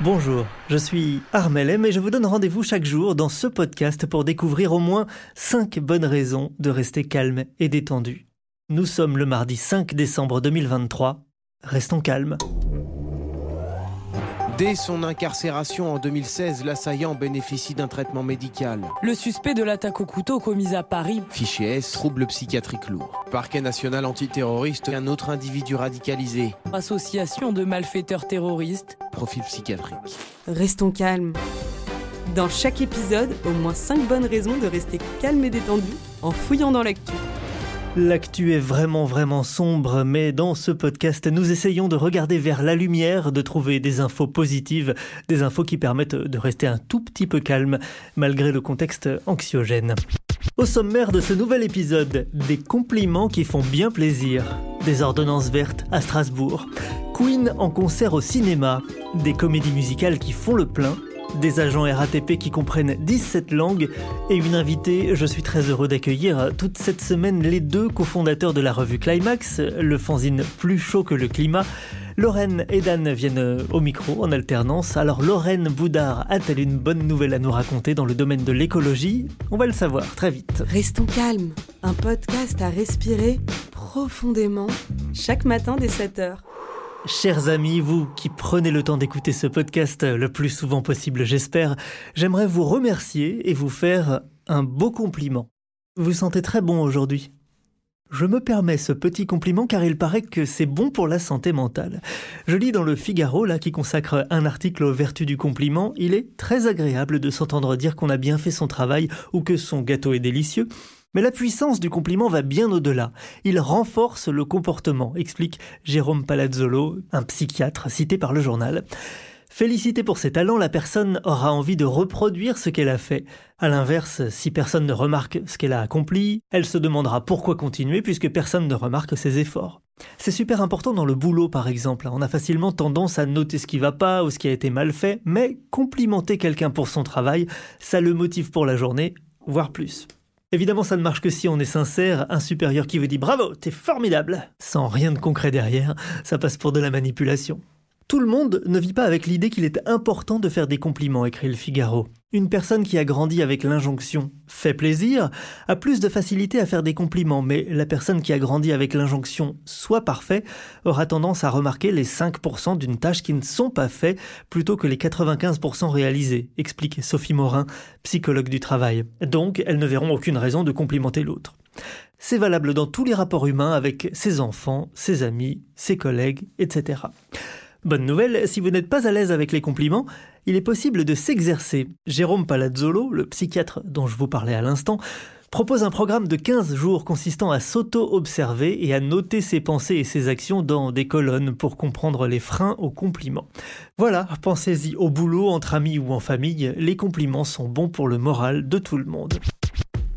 Bonjour, je suis Armel M et je vous donne rendez-vous chaque jour dans ce podcast pour découvrir au moins 5 bonnes raisons de rester calme et détendu. Nous sommes le mardi 5 décembre 2023. Restons calmes. Dès son incarcération en 2016, l'assaillant bénéficie d'un traitement médical. Le suspect de l'attaque au couteau commise à Paris. Fichier S, troubles psychiatriques lourds. Parquet national antiterroriste, un autre individu radicalisé. Association de malfaiteurs terroristes. Profil psychiatrique. Restons calmes. Dans chaque épisode, au moins 5 bonnes raisons de rester calme et détendu en fouillant dans l'actu. L'actu est vraiment vraiment sombre, mais dans ce podcast, nous essayons de regarder vers la lumière, de trouver des infos positives, des infos qui permettent de rester un tout petit peu calme, malgré le contexte anxiogène. Au sommaire de ce nouvel épisode, des compliments qui font bien plaisir, des ordonnances vertes à Strasbourg, Queen en concert au cinéma, des comédies musicales qui font le plein, des agents RATP qui comprennent 17 langues et une invitée. Je suis très heureux d'accueillir toute cette semaine les deux cofondateurs de la revue Climax, le fanzine plus chaud que le climat. Lorraine et Dan viennent au micro en alternance. Alors Lorraine Boudard a-t-elle une bonne nouvelle à nous raconter dans le domaine de l'écologie? On va le savoir très vite. Restons calmes. Un podcast à respirer profondément chaque matin dès 7h. Chers amis, vous qui prenez le temps d'écouter ce podcast le plus souvent possible, j'espère, j'aimerais vous remercier et vous faire un beau compliment. Vous sentez très bon aujourd'hui. Je me permets ce petit compliment car il paraît que c'est bon pour la santé mentale. Je lis dans le Figaro, là, qui consacre un article aux vertus du compliment, il est très agréable de s'entendre dire qu'on a bien fait son travail ou que son gâteau est délicieux. Mais la puissance du compliment va bien au-delà. Il renforce le comportement, explique Jérôme Palazzolo, un psychiatre cité par le journal. Félicité pour ses talents, la personne aura envie de reproduire ce qu'elle a fait. À l'inverse, si personne ne remarque ce qu'elle a accompli, elle se demandera pourquoi continuer puisque personne ne remarque ses efforts. C'est super important dans le boulot par exemple. On a facilement tendance à noter ce qui va pas ou ce qui a été mal fait, mais complimenter quelqu'un pour son travail, ça le motive pour la journée, voire plus. Évidemment, ça ne marche que si on est sincère. Un supérieur qui vous dit bravo, t'es formidable, sans rien de concret derrière, ça passe pour de la manipulation. Tout le monde ne vit pas avec l'idée qu'il est important de faire des compliments, écrit le Figaro. Une personne qui a grandi avec l'injonction fait plaisir a plus de facilité à faire des compliments, mais la personne qui a grandi avec l'injonction soit parfait aura tendance à remarquer les 5% d'une tâche qui ne sont pas faits plutôt que les 95% réalisés, explique Sophie Morin, psychologue du travail. Donc, elles ne verront aucune raison de complimenter l'autre. C'est valable dans tous les rapports humains avec ses enfants, ses amis, ses collègues, etc. Bonne nouvelle, si vous n'êtes pas à l'aise avec les compliments, il est possible de s'exercer. Jérôme Palazzolo, le psychiatre dont je vous parlais à l'instant, propose un programme de 15 jours consistant à s'auto-observer et à noter ses pensées et ses actions dans des colonnes pour comprendre les freins aux compliments. Voilà, pensez-y au boulot, entre amis ou en famille, les compliments sont bons pour le moral de tout le monde.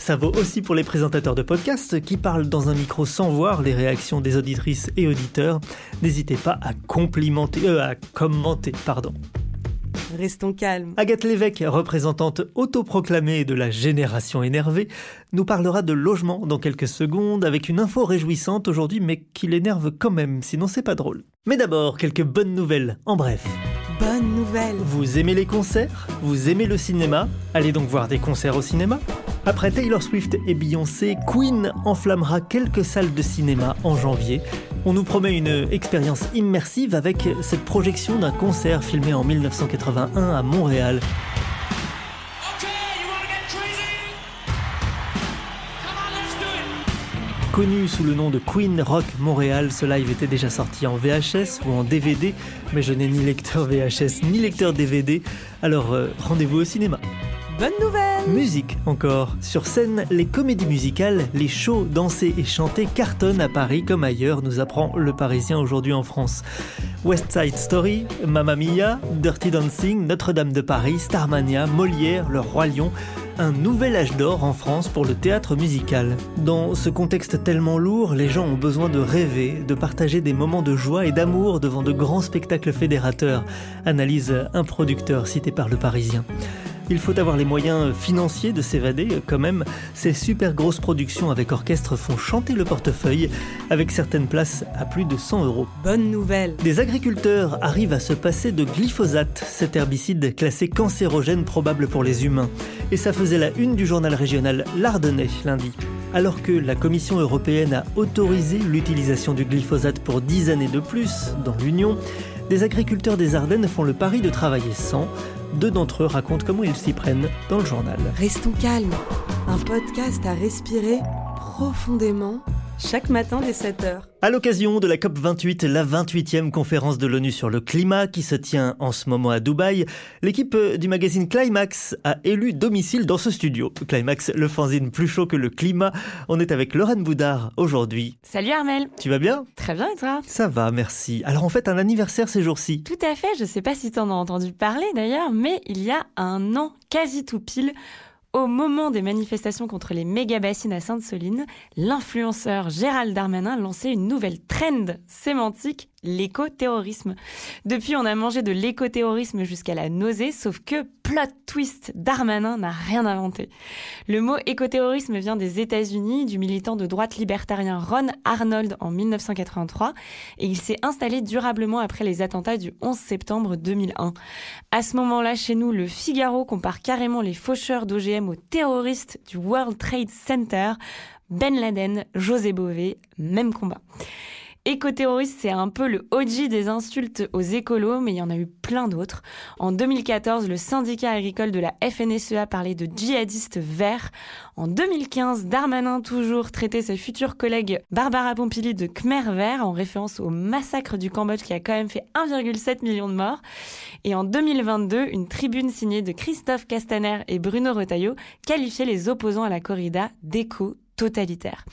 Ça vaut aussi pour les présentateurs de podcasts qui parlent dans un micro sans voir les réactions des auditrices et auditeurs. N'hésitez pas à complimenter, euh, à commenter, pardon. Restons calmes. Agathe Lévesque, représentante autoproclamée de la génération énervée, nous parlera de logement dans quelques secondes avec une info réjouissante aujourd'hui mais qui l'énerve quand même, sinon c'est pas drôle. Mais d'abord, quelques bonnes nouvelles, en bref. Bonne nouvelle. Vous aimez les concerts? Vous aimez le cinéma? Allez donc voir des concerts au cinéma Après Taylor Swift et Beyoncé, Queen enflammera quelques salles de cinéma en janvier. On nous promet une expérience immersive avec cette projection d'un concert filmé en 1981 à Montréal. Connu sous le nom de Queen Rock Montréal, ce live était déjà sorti en VHS ou en DVD, mais je n'ai ni lecteur VHS ni lecteur DVD, alors euh, rendez-vous au cinéma. Bonne nouvelle Musique encore. Sur scène, les comédies musicales, les shows dansés et chantés cartonnent à Paris comme ailleurs, nous apprend le Parisien aujourd'hui en France. West Side Story, Mamma Mia, Dirty Dancing, Notre-Dame de Paris, Starmania, Molière, Le Roi Lion, un nouvel âge d'or en France pour le théâtre musical. Dans ce contexte tellement lourd, les gens ont besoin de rêver, de partager des moments de joie et d'amour devant de grands spectacles fédérateurs, analyse un producteur cité par le Parisien. Il faut avoir les moyens financiers de s'évader quand même. Ces super grosses productions avec orchestre font chanter le portefeuille avec certaines places à plus de 100 euros. Bonne nouvelle Des agriculteurs arrivent à se passer de glyphosate, cet herbicide classé cancérogène probable pour les humains. Et ça faisait la une du journal régional L'Ardennais lundi. Alors que la Commission européenne a autorisé l'utilisation du glyphosate pour 10 années de plus dans l'Union, des agriculteurs des Ardennes font le pari de travailler sans. Deux d'entre eux racontent comment ils s'y prennent dans le journal. Restons calmes. Un podcast à respirer profondément chaque matin dès 7h. À l'occasion de la COP28, la 28e conférence de l'ONU sur le climat qui se tient en ce moment à Dubaï, l'équipe du magazine Climax a élu domicile dans ce studio. Climax, le fanzine plus chaud que le climat. On est avec Lorraine Boudard aujourd'hui. Salut Armel. Tu vas bien? Très bien et toi? Ça va, merci. Alors en fait, un anniversaire ces jours-ci. Tout à fait, je sais pas si t'en as entendu parler d'ailleurs, mais il y a un an, quasi tout pile, au moment des manifestations contre les méga-bassines à Sainte-Soline, l'influenceur Gérald Darmanin lançait une nouvelle trend sémantique, l'éco-terrorisme. Depuis, on a mangé de l'éco-terrorisme jusqu'à la nausée, sauf que, plot twist, Darmanin n'a rien inventé. Le mot éco-terrorisme vient des États-Unis, du militant de droite libertarien Ron Arnold en 1983, et il s'est installé durablement après les attentats du 11 septembre 2001. À ce moment-là, chez nous, le Figaro compare carrément les faucheurs d'OGM aux terroristes du World Trade Center. Ben Laden, José Bové, même combat. Écoterroriste, c'est un peu le OG des insultes aux écolos, mais il y en a eu plein d'autres. En 2014, le syndicat agricole de la FNSEA parlait de djihadistes verts. En 2015, Darmanin toujours traitait ses futurs collègues Barbara Pompili de Khmer vert en référence au massacre du Cambodge qui a quand même fait 1,7 million de morts. Et en 2022, une tribune signée de Christophe Castaner et Bruno Retailleau qualifiait les opposants à la corrida d'éco totalitaire.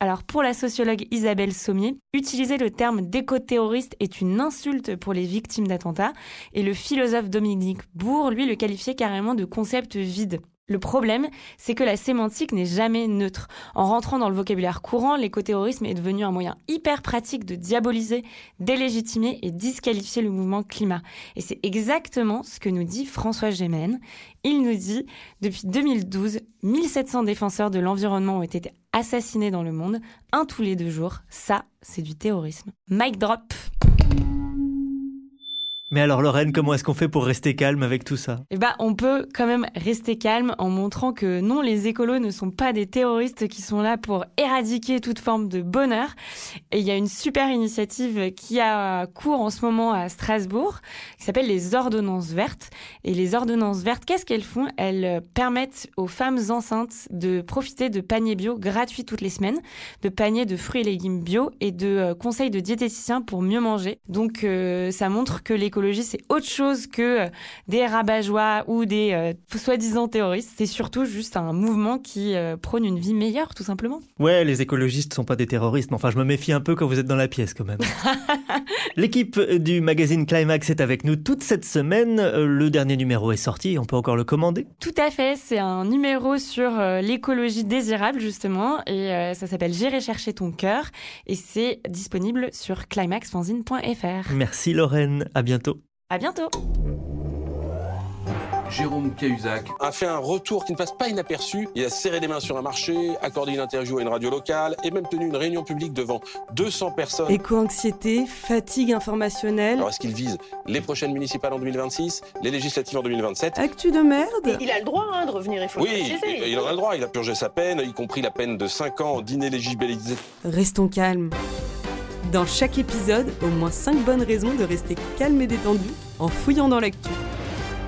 Alors pour la sociologue Isabelle Sommier, utiliser le terme d'éco-terroriste est une insulte pour les victimes d'attentats et le philosophe Dominique Bourg, lui, le qualifiait carrément de concept vide. Le problème, c'est que la sémantique n'est jamais neutre. En rentrant dans le vocabulaire courant, l'écoterrorisme est devenu un moyen hyper pratique de diaboliser, délégitimer et disqualifier le mouvement climat. Et c'est exactement ce que nous dit François Gémen. Il nous dit, depuis 2012, 1700 défenseurs de l'environnement ont été assassinés dans le monde, un tous les deux jours. Ça, c'est du terrorisme. Mic drop. Mais alors Lorraine, comment est-ce qu'on fait pour rester calme avec tout ça? Eh ben, on peut quand même rester calme en montrant que non, les écolos ne sont pas des terroristes qui sont là pour éradiquer toute forme de bonheur. Et il y a une super initiative qui a cours en ce moment à Strasbourg, qui s'appelle les ordonnances vertes. Et les ordonnances vertes, qu'est-ce qu'elles font? Elles permettent aux femmes enceintes de profiter de paniers bio gratuits toutes les semaines, de paniers de fruits et légumes bio et de euh, conseils de diététiciens pour mieux manger. Donc, euh, ça montre que l'écologie c'est autre chose que euh, des rabat-joie ou des euh, soi-disant terroristes. C'est surtout juste un mouvement qui euh, prône une vie meilleure, tout simplement. Ouais, les écologistes sont pas des terroristes, mais enfin, je me méfie un peu quand vous êtes dans la pièce, quand même. L'équipe du magazine Climax est avec nous toute cette semaine. Le dernier numéro est sorti, on peut encore le commander Tout à fait, c'est un numéro sur l'écologie désirable, justement, et ça s'appelle J'irai chercher ton cœur, et c'est disponible sur climaxfanzine.fr. Merci Lorraine, à bientôt. À bientôt Jérôme Cahuzac a fait un retour qui ne passe pas inaperçu. Il a serré les mains sur un marché, accordé une interview à une radio locale et même tenu une réunion publique devant 200 personnes. Éco-anxiété, fatigue informationnelle. Alors est-ce qu'il vise les prochaines municipales en 2026, les législatives en 2027 Actu de merde Il a le droit hein, de revenir, il faut le Oui, il en a le droit. Il a purgé sa peine, y compris la peine de 5 ans d'inéligibilité. Restons calmes. Dans chaque épisode, au moins 5 bonnes raisons de rester calme et détendu en fouillant dans l'actu.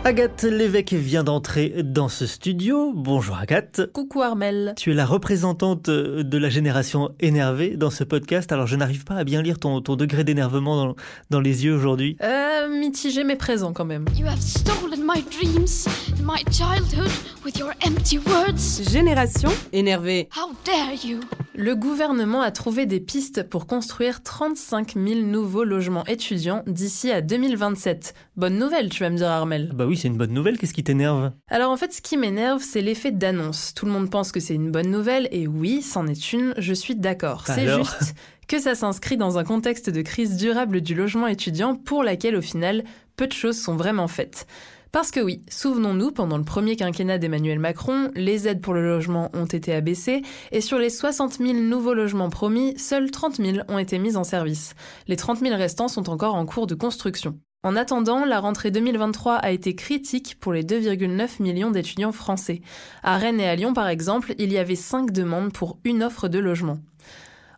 Agathe Lévesque vient d'entrer dans ce studio. Bonjour Agathe. Coucou Armel. Tu es la représentante de la génération énervée dans ce podcast. Alors je n'arrive pas à bien lire ton, ton degré d'énervement dans, dans, les yeux aujourd'hui. Euh, mitigé mais présent quand même. You have stolen my dreams, my childhood with your empty words. Génération énervée. How dare you? Le gouvernement a trouvé des pistes pour construire 35 000 nouveaux logements étudiants d'ici à 2027. Bonne nouvelle, tu vas me dire Armel. Bah oui, c'est une bonne nouvelle. Qu'est-ce qui t'énerve? Alors en fait, ce qui m'énerve, c'est l'effet d'annonce. Tout le monde pense que c'est une bonne nouvelle, et oui, c'en est une, je suis d'accord. C'est juste que ça s'inscrit dans un contexte de crise durable du logement étudiant pour laquelle, au final, peu de choses sont vraiment faites. Parce que oui, souvenons-nous, pendant le premier quinquennat d'Emmanuel Macron, les aides pour le logement ont été abaissées, et sur les 60 000 nouveaux logements promis, seuls 30 000 ont été mis en service. Les 30 000 restants sont encore en cours de construction. En attendant, la rentrée 2023 a été critique pour les 2,9 millions d'étudiants français. À Rennes et à Lyon, par exemple, il y avait 5 demandes pour une offre de logement.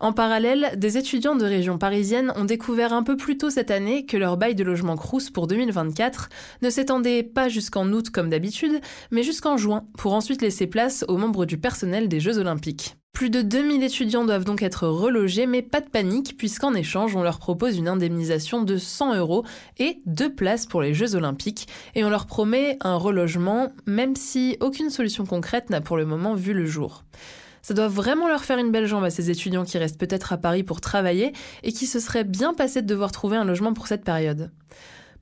En parallèle, des étudiants de région parisienne ont découvert un peu plus tôt cette année que leur bail de logement Crous pour 2024 ne s'étendait pas jusqu'en août comme d'habitude, mais jusqu'en juin, pour ensuite laisser place aux membres du personnel des Jeux Olympiques. Plus de 2000 étudiants doivent donc être relogés, mais pas de panique, puisqu'en échange, on leur propose une indemnisation de 100 euros et deux places pour les Jeux Olympiques, et on leur promet un relogement, même si aucune solution concrète n'a pour le moment vu le jour. Ça doit vraiment leur faire une belle jambe à ces étudiants qui restent peut-être à Paris pour travailler et qui se seraient bien passés de devoir trouver un logement pour cette période.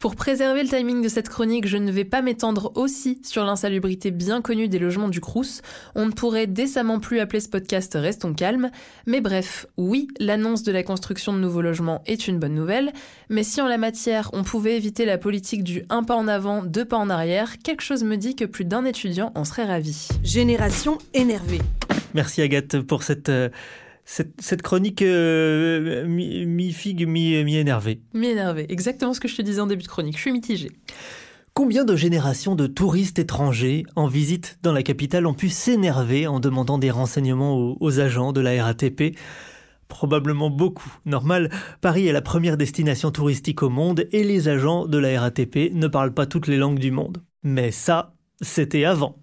Pour préserver le timing de cette chronique, je ne vais pas m'étendre aussi sur l'insalubrité bien connue des logements du Crous. On ne pourrait décemment plus appeler ce podcast Restons calmes. Mais bref, oui, l'annonce de la construction de nouveaux logements est une bonne nouvelle. Mais si en la matière, on pouvait éviter la politique du un pas en avant, deux pas en arrière, quelque chose me dit que plus d'un étudiant en serait ravi. Génération énervée. Merci Agathe pour cette... Euh, cette, chronique euh, mi-figue, mi-énervée. Mi-énervée, exactement ce que je te disais en début de chronique. Je suis mitigée. Combien de générations de touristes étrangers en visite dans la capitale ont pu s'énerver en demandant des renseignements aux, aux agents de la RATP Probablement beaucoup. Normal, Paris est la première destination touristique au monde et les agents de la RATP ne parlent pas toutes les langues du monde. Mais ça, c'était avant.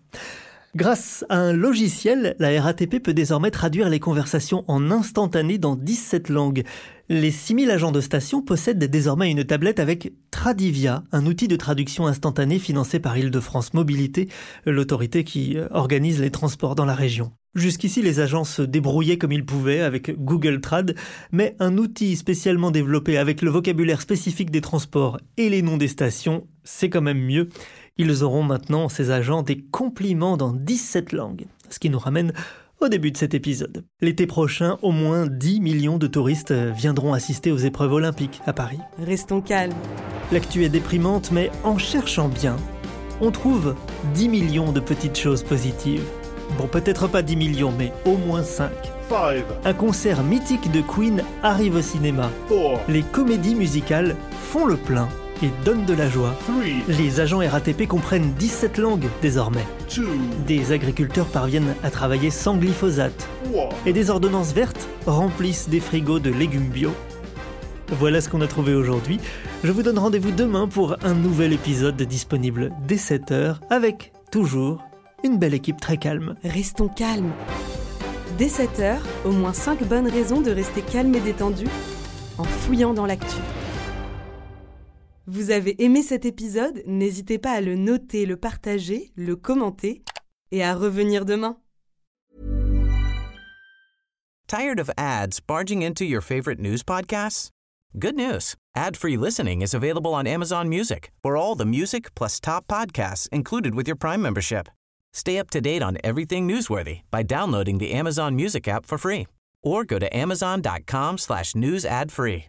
Grâce à un logiciel, la RATP peut désormais traduire les conversations en instantané dans 17 langues. Les 6000 agents de station possèdent désormais une tablette avec Tradivia, un outil de traduction instantanée financé par Île-de-France Mobilité, l'autorité qui euh, organise les transports dans la région. Jusqu'ici, les agents se débrouillaient comme ils pouvaient avec Google Trad, mais un outil spécialement développé avec le vocabulaire spécifique des transports et les noms des stations, c'est quand même mieux. Ils auront maintenant, ces agents, des compliments dans 17 langues. Ce qui nous ramène au début de cet épisode. L'été prochain, au moins 10 millions de touristes viendront assister aux épreuves olympiques à Paris. Restons calmes. L'actu est déprimante, mais en cherchant bien, on trouve 10 millions de petites choses positives. Bon, peut-être pas 10 millions, mais au moins 5. Un concert mythique de Queen arrive au cinéma. Les comédies musicales font le plein et donnent de la joie. Les agents RATP comprennent 17 langues désormais. Des agriculteurs parviennent à travailler sans glyphosate. Et des ordonnances vertes remplissent des frigos de légumes bio. Voilà ce qu'on a trouvé aujourd'hui. Je vous donne rendez-vous demain pour un nouvel épisode disponible dès 7h avec toujours une belle équipe très calme. Restons calmes. Dès 7h, au moins 5 bonnes raisons de rester calme et détendu en fouillant dans l'actu. Vous avez aimé cet épisode N'hésitez pas à le noter, le partager, le commenter et à revenir demain. Tired of ads barging into your favorite news podcasts? Good news. Ad-free listening is available on Amazon Music. For all the music plus top podcasts included with your Prime membership. Stay up to date on everything newsworthy by downloading the Amazon Music app for free or go to amazon.com slash news ad free.